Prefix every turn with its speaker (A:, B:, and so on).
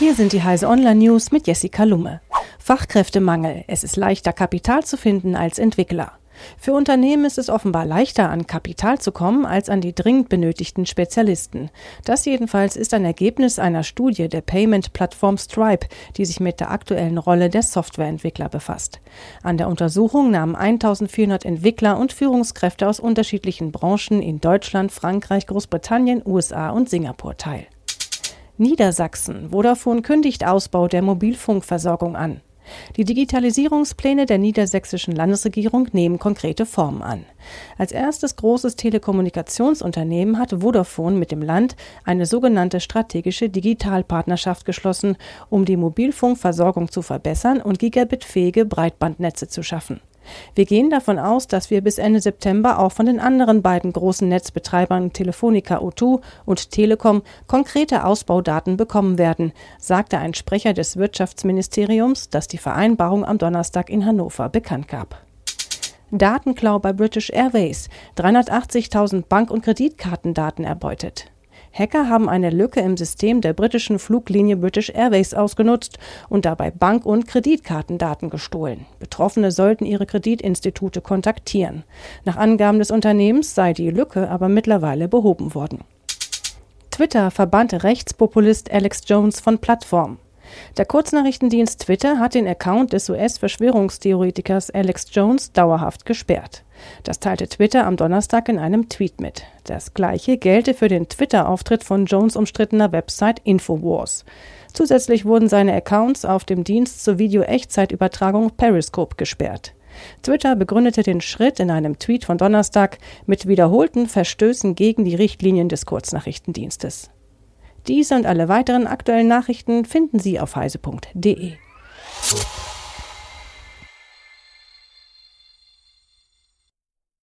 A: Hier sind die Heise Online News mit Jessica Lumme. Fachkräftemangel. Es ist leichter, Kapital zu finden als Entwickler. Für Unternehmen ist es offenbar leichter, an Kapital zu kommen, als an die dringend benötigten Spezialisten. Das jedenfalls ist ein Ergebnis einer Studie der Payment-Plattform Stripe, die sich mit der aktuellen Rolle der Softwareentwickler befasst. An der Untersuchung nahmen 1400 Entwickler und Führungskräfte aus unterschiedlichen Branchen in Deutschland, Frankreich, Großbritannien, USA und Singapur teil. Niedersachsen. Vodafone kündigt Ausbau der Mobilfunkversorgung an. Die Digitalisierungspläne der niedersächsischen Landesregierung nehmen konkrete Formen an. Als erstes großes Telekommunikationsunternehmen hat Vodafone mit dem Land eine sogenannte strategische Digitalpartnerschaft geschlossen, um die Mobilfunkversorgung zu verbessern und gigabitfähige Breitbandnetze zu schaffen. Wir gehen davon aus, dass wir bis Ende September auch von den anderen beiden großen Netzbetreibern Telefonica O2 und Telekom konkrete Ausbaudaten bekommen werden, sagte ein Sprecher des Wirtschaftsministeriums, das die Vereinbarung am Donnerstag in Hannover bekannt gab. Datenklau bei British Airways, 380.000 Bank- und Kreditkartendaten erbeutet. Hacker haben eine Lücke im System der britischen Fluglinie British Airways ausgenutzt und dabei Bank- und Kreditkartendaten gestohlen. Betroffene sollten ihre Kreditinstitute kontaktieren. Nach Angaben des Unternehmens sei die Lücke aber mittlerweile behoben worden. Twitter verbannte Rechtspopulist Alex Jones von Plattform. Der Kurznachrichtendienst Twitter hat den Account des US-Verschwörungstheoretikers Alex Jones dauerhaft gesperrt. Das teilte Twitter am Donnerstag in einem Tweet mit. Das gleiche gelte für den Twitter-Auftritt von Jones umstrittener Website Infowars. Zusätzlich wurden seine Accounts auf dem Dienst zur Video-Echtzeitübertragung Periscope gesperrt. Twitter begründete den Schritt in einem Tweet von Donnerstag mit wiederholten Verstößen gegen die Richtlinien des Kurznachrichtendienstes. Diese und alle weiteren aktuellen Nachrichten finden Sie auf heise.de.